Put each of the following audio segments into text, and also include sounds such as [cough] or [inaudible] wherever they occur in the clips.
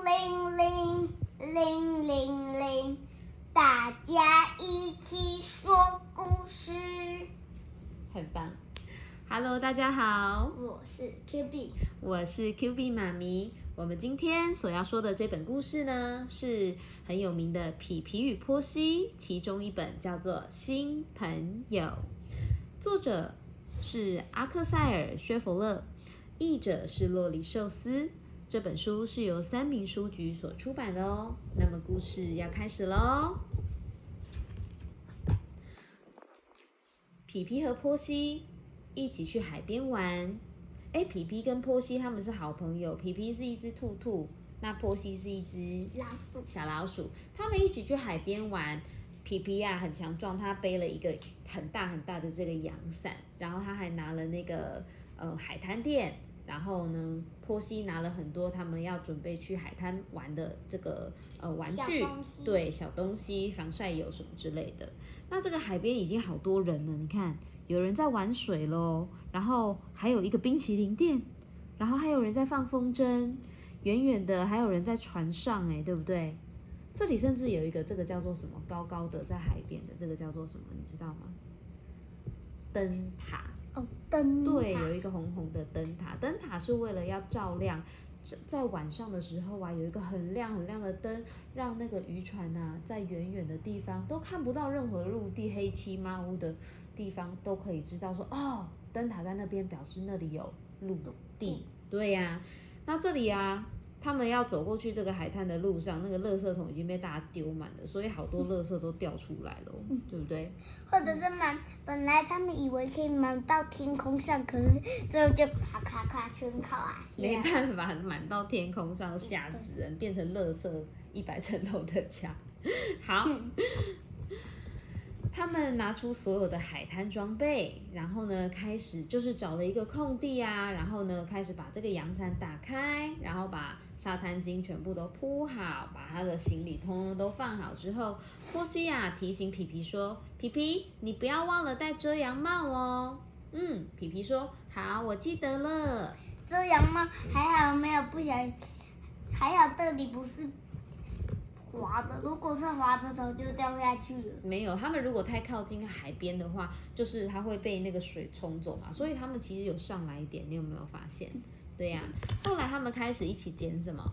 铃铃铃铃铃，大家一起说故事。很棒。Hello，大家好，我是 Q B，我是 Q B 妈咪。我们今天所要说的这本故事呢，是很有名的《皮皮与波西》其中一本，叫做《新朋友》，作者是阿克塞尔·薛弗勒，译者是洛里寿司。这本书是由三明书局所出版的哦。那么故事要开始喽。皮皮和波西一起去海边玩。哎，皮皮跟波西他们是好朋友。皮皮是一只兔兔，那波西是一只老鼠。小老鼠。他们一起去海边玩。皮皮呀很强壮，他背了一个很大很大的这个阳伞，然后他还拿了那个呃海滩垫。然后呢，波西拿了很多他们要准备去海滩玩的这个呃玩具，对小东西、防晒油什么之类的。那这个海边已经好多人了，你看有人在玩水喽，然后还有一个冰淇淋店，然后还有人在放风筝，远远的还有人在船上，哎，对不对？这里甚至有一个这个叫做什么高高的在海边的这个叫做什么，你知道吗？灯塔。哦，灯对，有一个红红的灯塔，灯塔是为了要照亮，在晚上的时候啊，有一个很亮很亮的灯，让那个渔船呐，在远远的地方都看不到任何陆地黑漆麻乌的地方，都可以知道说，哦，灯塔在那边，表示那里有陆地，对呀，那这里啊。他们要走过去这个海滩的路上，那个垃圾桶已经被大家丢满了，所以好多垃圾都掉出来了，对不对？或者是满，本来他们以为可以满到天空上，可是最后就咔咔咔全靠啊！没办法，满到天空上吓死人，变成垃圾一百层楼的家。[laughs] 好。他们拿出所有的海滩装备，然后呢，开始就是找了一个空地啊，然后呢，开始把这个阳伞打开，然后把沙滩巾全部都铺好，把他的行李通通都放好之后，波西亚提醒皮皮说：“皮皮，你不要忘了戴遮阳帽哦。”嗯，皮皮说：“好，我记得了。”遮阳帽还好没有不小心，还好这里不是。滑的，如果是滑的，早就掉下去了。没有，他们如果太靠近海边的话，就是它会被那个水冲走嘛。所以他们其实有上来一点，你有没有发现？对呀。后来他们开始一起捡什么？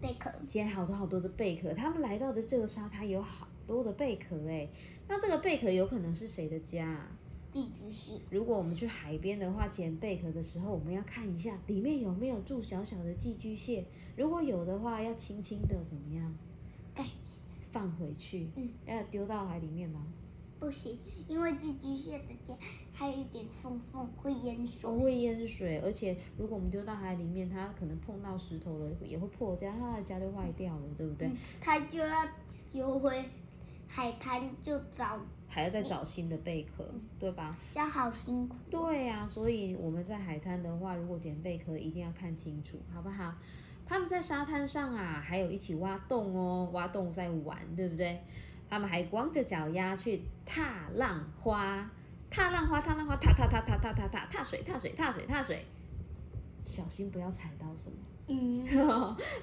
贝壳。捡好多好多的贝壳。他们来到的这个沙滩有好多的贝壳哎。那这个贝壳有可能是谁的家？寄居蟹。如果我们去海边的话，捡贝壳的时候，我们要看一下里面有没有住小小的寄居蟹。如果有的话，要轻轻的怎么样？盖起来，放回去。嗯，要丢到海里面吗？不行，因为寄居蟹的家还有一点缝缝，会淹水。会淹水，而且如果我们丢到海里面，它可能碰到石头了，也会破掉，它的家就坏掉了，对不对？它就要游回海滩，就找，还要再找新的贝壳，对吧？这样好辛苦。对呀，所以我们在海滩的话，如果捡贝壳，一定要看清楚，好不好？他们在沙滩上啊，还有一起挖洞哦，挖洞在玩，对不对？他们还光着脚丫去踏浪花，踏浪花，踏浪花，踏踏踏踏踏踏踏踏水，踏水，踏水，踏水，小心不要踩到什么。嗯，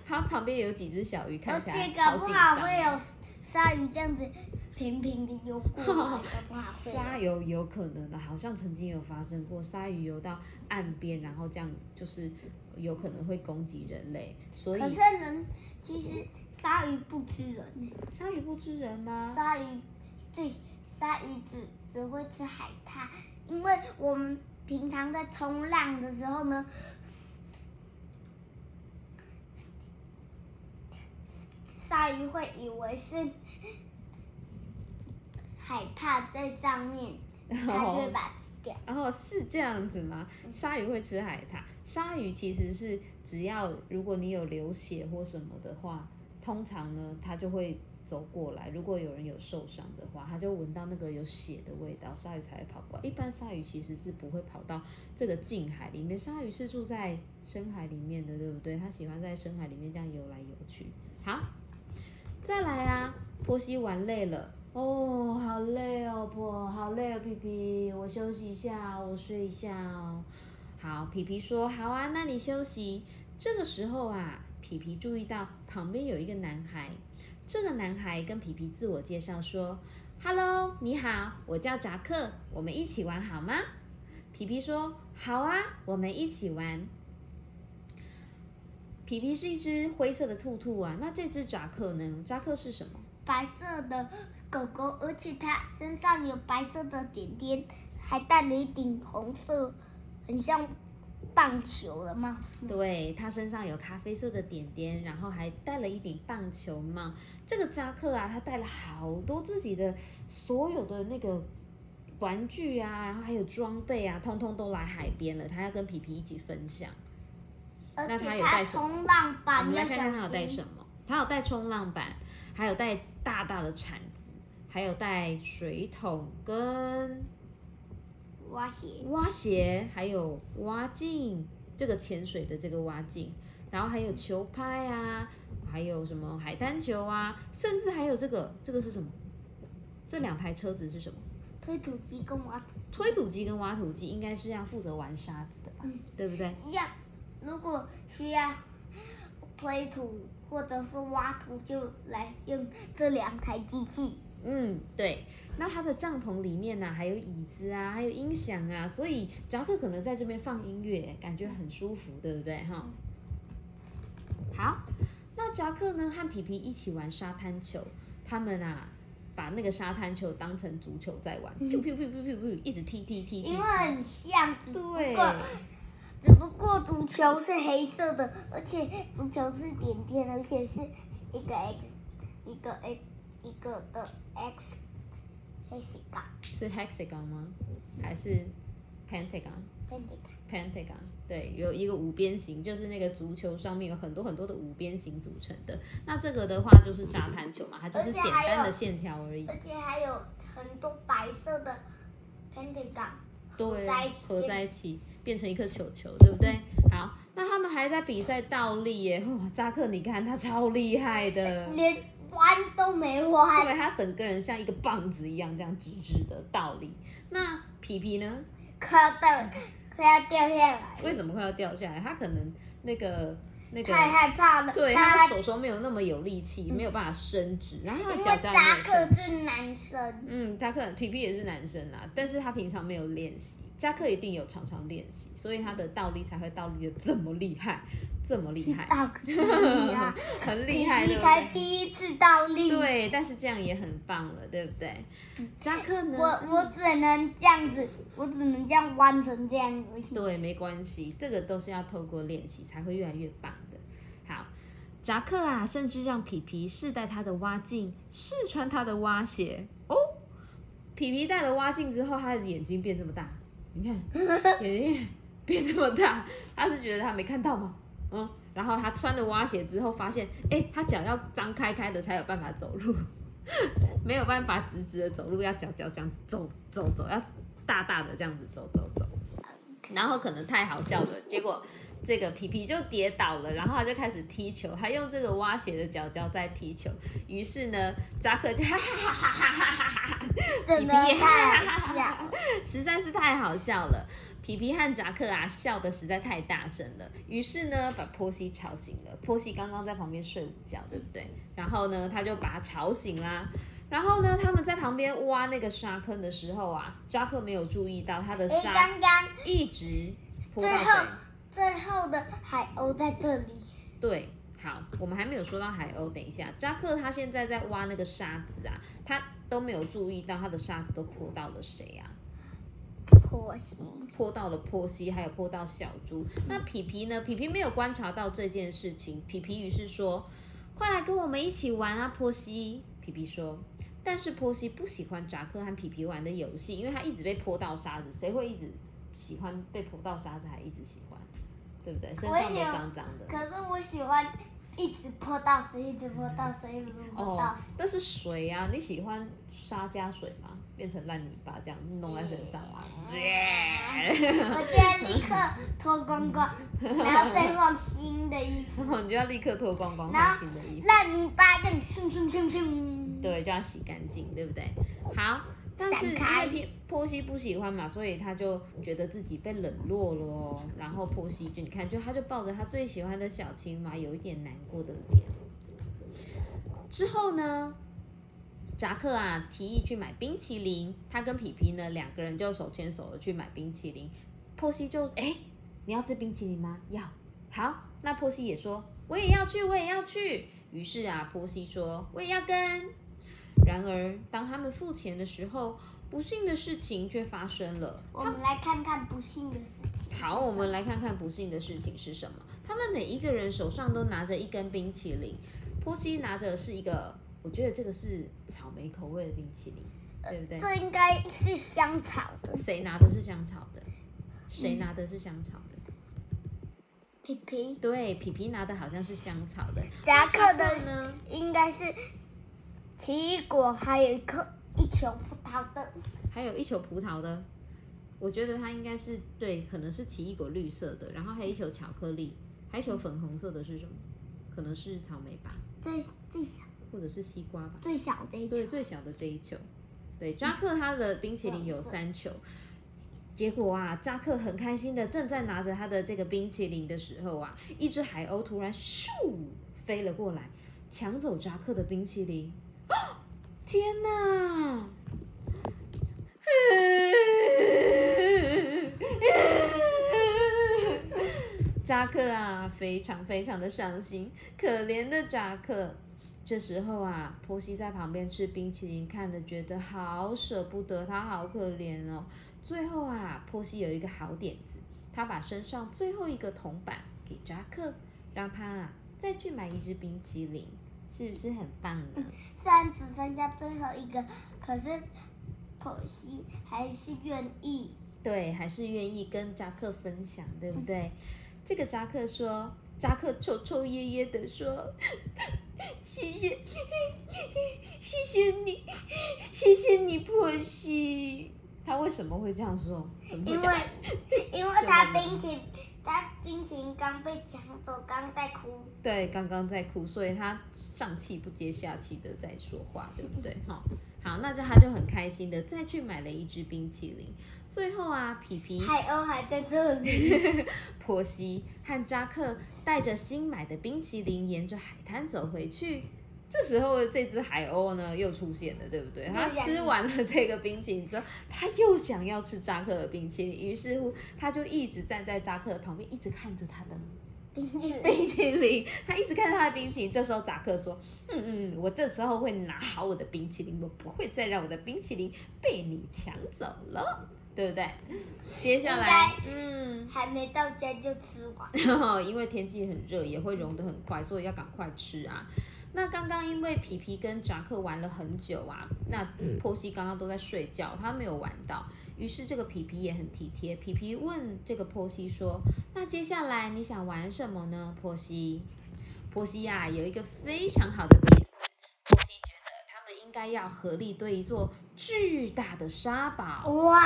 它旁边有几只小鱼，看起来好紧张。会有鲨鱼这样子。平平的游过，[laughs] 鲨鱼有可能的，好像曾经有发生过，鲨鱼游到岸边，然后这样就是有可能会攻击人类。所以，可是人其实鲨鱼不吃人。鲨鱼不吃人吗？鲨鱼最鲨鱼只只会吃海獭，因为我们平常在冲浪的时候呢，鲨鱼会以为是。海獭在上面，[laughs] 它就会把它吃掉。然后是这样子吗？鲨鱼会吃海獭？鲨鱼其实是只要如果你有流血或什么的话，通常呢它就会走过来。如果有人有受伤的话，它就闻到那个有血的味道，鲨鱼才会跑过来。一般鲨鱼其实是不会跑到这个近海里面，鲨鱼是住在深海里面的，对不对？它喜欢在深海里面这样游来游去。好，再来啊，波西玩累了。哦，好累哦，婆，好累哦，皮皮，我休息一下，我睡一下哦。好，皮皮说好啊，那你休息。这个时候啊，皮皮注意到旁边有一个男孩，这个男孩跟皮皮自我介绍说：“Hello，你好，我叫扎克，我们一起玩好吗？”皮皮说：“好啊，我们一起玩。”皮皮是一只灰色的兔兔啊，那这只扎克呢？扎克是什么？白色的狗狗，而且它身上有白色的点点，还戴了一顶红色，很像棒球的帽子。对，它身上有咖啡色的点点，然后还戴了一顶棒球帽。这个扎克啊，他带了好多自己的所有的那个玩具啊，然后还有装备啊，通通都来海边了。他要跟皮皮一起分享。而那他且有带冲浪我板要们来看看他有带什么。他有带冲浪板，还有带大大的铲子，还有带水桶跟挖鞋。蛙鞋，还有蛙镜，这个潜水的这个蛙镜，然后还有球拍啊，还有什么海滩球啊，甚至还有这个，这个是什么？这两台车子是什么？推土机跟挖土推土机跟挖土机应该是要负责玩沙子的吧，嗯对不对？一样，如果需要推土或者是挖土，就来用这两台机器。嗯，对。那他的帐篷里面呢、还有椅子啊，还有音响啊，所以扎克可能在这边放音乐，感觉很舒服，对不对？哈。好，那扎克呢和皮皮一起玩沙滩球，他们啊把那个沙滩球当成足球在玩，噗噗噗噗噗噗，一直踢踢踢踢。因为很像，只不对过只不过足球是黑色的，而且足球是点点，而且是一个 X，一个 X，一个的 X hexagon 是 hexagon 吗？还是 pentagon？，pentagon。Pentagon，对，有一个五边形，就是那个足球上面有很多很多的五边形组成的。那这个的话就是沙滩球嘛，它就是简单的线条而已。而且还有很多白色的 pentagon 合对在一起，，合在一起变成一颗球球，对不对？好，那他们还在比赛倒立耶，哇，扎克你看他超厉害的，连弯都没弯。对他整个人像一个棒子一样这样直直的倒立。那皮皮呢？快要掉，快要掉下来，为什么快要掉下来？他可能那个那个太害怕了。对，他他的手手没有那么有力气，没有办法伸直，然后他脚扎克。是男生，嗯，扎克皮皮也是男生啦，但是他平常没有练习，扎克一定有常常练习，所以他的倒立才会倒立的这么厉害，[laughs] 这么厉害，倒立啊，[laughs] 很厉害，对不皮皮才？第一次倒立。对，但是这样也很棒了，对不对？扎克呢？我我只能这样子，我只能这样弯成这样而已。对，没关系，这个都是要透过练习才会越来越棒的。好，扎克啊，甚至让皮皮试戴他的蛙镜，试穿他的蛙鞋。哦，皮皮戴了蛙镜之后，他的眼睛变这么大，你看眼睛变这么大，他是觉得他没看到吗？嗯，然后他穿了蛙鞋之后，发现，哎，他脚要张开开的才有办法走路，[laughs] 没有办法直直的走路，要脚脚这样走走走，要大大的这样子走走走。然后可能太好笑了，结果这个皮皮就跌倒了，然后他就开始踢球，还用这个挖鞋的脚脚在踢球。于是呢，扎克就哈哈哈哈哈哈，皮皮也哈哈哈哈，实在是太好笑了。皮皮和扎克啊笑的实在太大声了，于是呢把波西吵醒了。波西刚刚在旁边睡午觉，对不对？然后呢他就把他吵醒啦。然后呢他们在旁边挖那个沙坑的时候啊，扎克没有注意到他的，沙刚刚一直泼到水。最后的海鸥在这里，对，好，我们还没有说到海鸥，等一下，扎克他现在在挖那个沙子啊，他都没有注意到他的沙子都泼到了谁啊？波西。泼到了波西，还有泼到小猪。那皮皮呢？皮皮没有观察到这件事情，皮皮于是说：“快来跟我们一起玩啊，波西。”皮皮说。但是波西不喜欢扎克和皮皮玩的游戏，因为他一直被泼到沙子，谁会一直喜欢被泼到沙子还一直喜欢？对不对？身上都我喜欢脏脏的。可是我喜欢一直泼到水，一直泼到水，一直泼到哦，那是水啊！你喜欢沙加水吗？变成烂泥巴这样弄在身上吗？我现在立刻脱光光，然后再换新的衣服，[laughs] 你就要立刻脱光光换新的衣服，烂泥巴这样咻咻咻咻。对，就要洗干净，对不对？好，但是因为波波西不喜欢嘛，所以他就觉得自己被冷落了哦。然后波西就你看，就他就抱着他最喜欢的小青蛙，有一点难过的脸。之后呢，扎克啊提议去买冰淇淋，他跟皮皮呢两个人就手牵手的去买冰淇淋。波西就哎，你要吃冰淇淋吗？要。好，那波西也说我也要去，我也要去。于是啊，波西说我也要跟。然而，当他们付钱的时候，不幸的事情却发生了。我们来看看不幸的事情。好，我们来看看不幸的事情是什么。他们每一个人手上都拿着一根冰淇淋。波西拿着是一个，我觉得这个是草莓口味的冰淇淋，对不对？这应该是香草的。谁拿的是香草的？谁拿的是香草的？皮皮。对，皮皮拿的好像是香草的。夹克的呢？应该是奇异果，还有一颗一球葡萄的。还有一球葡萄的，我觉得它应该是对，可能是奇异果绿色的，然后还有一球巧克力，还有一球粉红色的是什么？可能是草莓吧，最最小或者是西瓜吧。最小的一球。对，最小的这一球。对，扎克他的冰淇淋有三球。结果啊，扎克很开心的正在拿着他的这个冰淇淋的时候啊，一只海鸥突然咻飞了过来，抢走扎克的冰淇淋。天哪！[laughs] 扎克啊，非常非常的伤心，可怜的扎克。这时候啊，波西在旁边吃冰淇淋，看着觉得好舍不得，他好可怜哦。最后啊，波西有一个好点子，他把身上最后一个铜板给扎克，让他啊再去买一支冰淇淋，是不是很棒呢？[laughs] 虽然只剩下最后一个，可是可惜还是愿意。对，还是愿意跟扎克分享，对不对？这个扎克说，扎克抽抽噎噎的说，谢谢，[laughs] 谢谢你，谢谢你，波西。他为什么会这样说？怎么会因为因为 [laughs] 他冰淇他冰淇淋刚被抢走，刚在哭。对，刚刚在哭，所以他上气不接下气的在说话，对不对？[laughs] 哈，好，那这他就很开心的再去买了一支冰淇淋。最后啊，皮皮、海鸥还在这里。[laughs] 婆媳和扎克带着新买的冰淇淋，沿着海滩走回去。这时候，这只海鸥呢又出现了，对不对？它吃完了这个冰淇淋之后，它又想要吃扎克的冰淇淋，于是乎，它就一直站在扎克的旁边，一直看着他的冰淇淋。冰淇淋。他一直看着他的冰淇淋。这时候，扎克说：“嗯嗯，我这时候会拿好我的冰淇淋，我不会再让我的冰淇淋被你抢走了，对不对？”接下来，嗯，还没到家就吃完。[laughs] 因为天气很热，也会融得很快，所以要赶快吃啊。那刚刚因为皮皮跟扎克玩了很久啊，那波西刚刚都在睡觉，他没有玩到。于是这个皮皮也很体贴，皮皮问这个波西说：“那接下来你想玩什么呢？”波西，波西呀有一个非常好的点应该要合力堆一座巨大的沙堡。哇，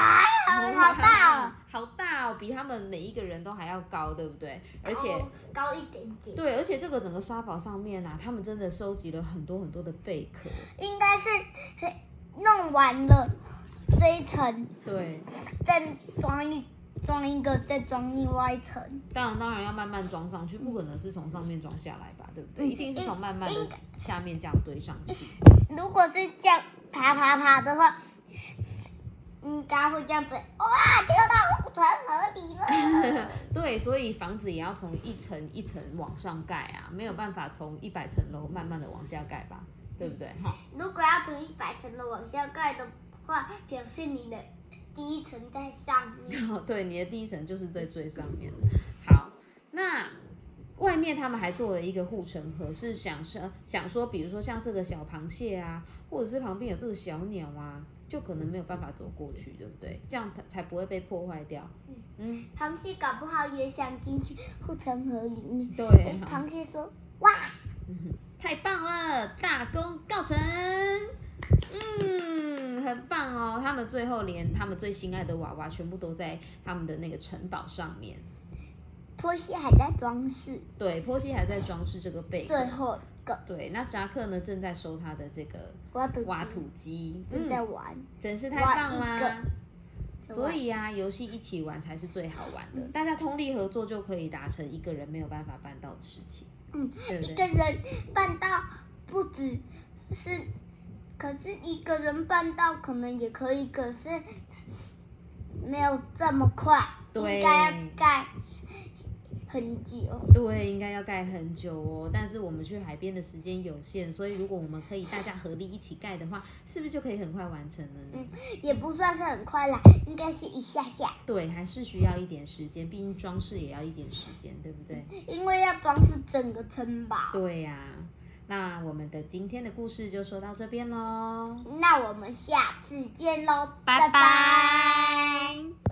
好大哦！[laughs] 好大哦，比他们每一个人都还要高，对不对？而且高高一点点。对，而且这个整个沙堡上面啊，他们真的收集了很多很多的贝壳。应该是弄完了这一层，对，再装一装一个，再装另外一层。当然当然要慢慢装上去，不可能是从上面装下来吧，对不对？嗯一定是从慢慢的下面这样堆上去。如果是这样爬爬爬的话，应该会这样子，哇，掉到护城河里了。[laughs] 对，所以房子也要从一层一层往上盖啊，没有办法从一百层楼慢慢的往下盖吧，对不对？哈。如果要从一百层楼往下盖的话，表示你的第一层在上面。[laughs] 对，你的第一层就是在最上面。好，那外面他们还做了一个护城河，是想说想说，比如说像这个小螃蟹啊，或者是旁边有这个小鸟啊，就可能没有办法走过去，对不对？这样才才不会被破坏掉。嗯，螃蟹搞不好也想进去护城河里面。对诶螃蟹说：“哇，太棒了，大功告成。嗯，很棒哦。他们最后连他们最心爱的娃娃全部都在他们的那个城堡上面。波西还在装饰，对，波西还在装饰这个贝最壳。后一个对，那扎克呢正在收他的这个挖土机挖土机，正在嗯，玩。真是太棒啦！所以啊，游戏一起玩才是最好玩嗯的，大家通力合作就可以达成一个人没有办法办到的事情。嗯，对不对一个人办到不只是，可是一个人办到可能也可以，可是没有这么快，对应该要盖很久。对，应该要盖很久哦。但是我们去海边的时间有限，所以如果我们可以大家合力一起盖的话，是不是就可以很快完成了呢？嗯，也不算是很快啦，应该是一下下，对，还是需要一点时间，毕竟装饰也要一点时间，对不对？因为要装饰整个城堡。对呀、那我们的今天的故事就说到这边喽，那我们下次见喽，拜拜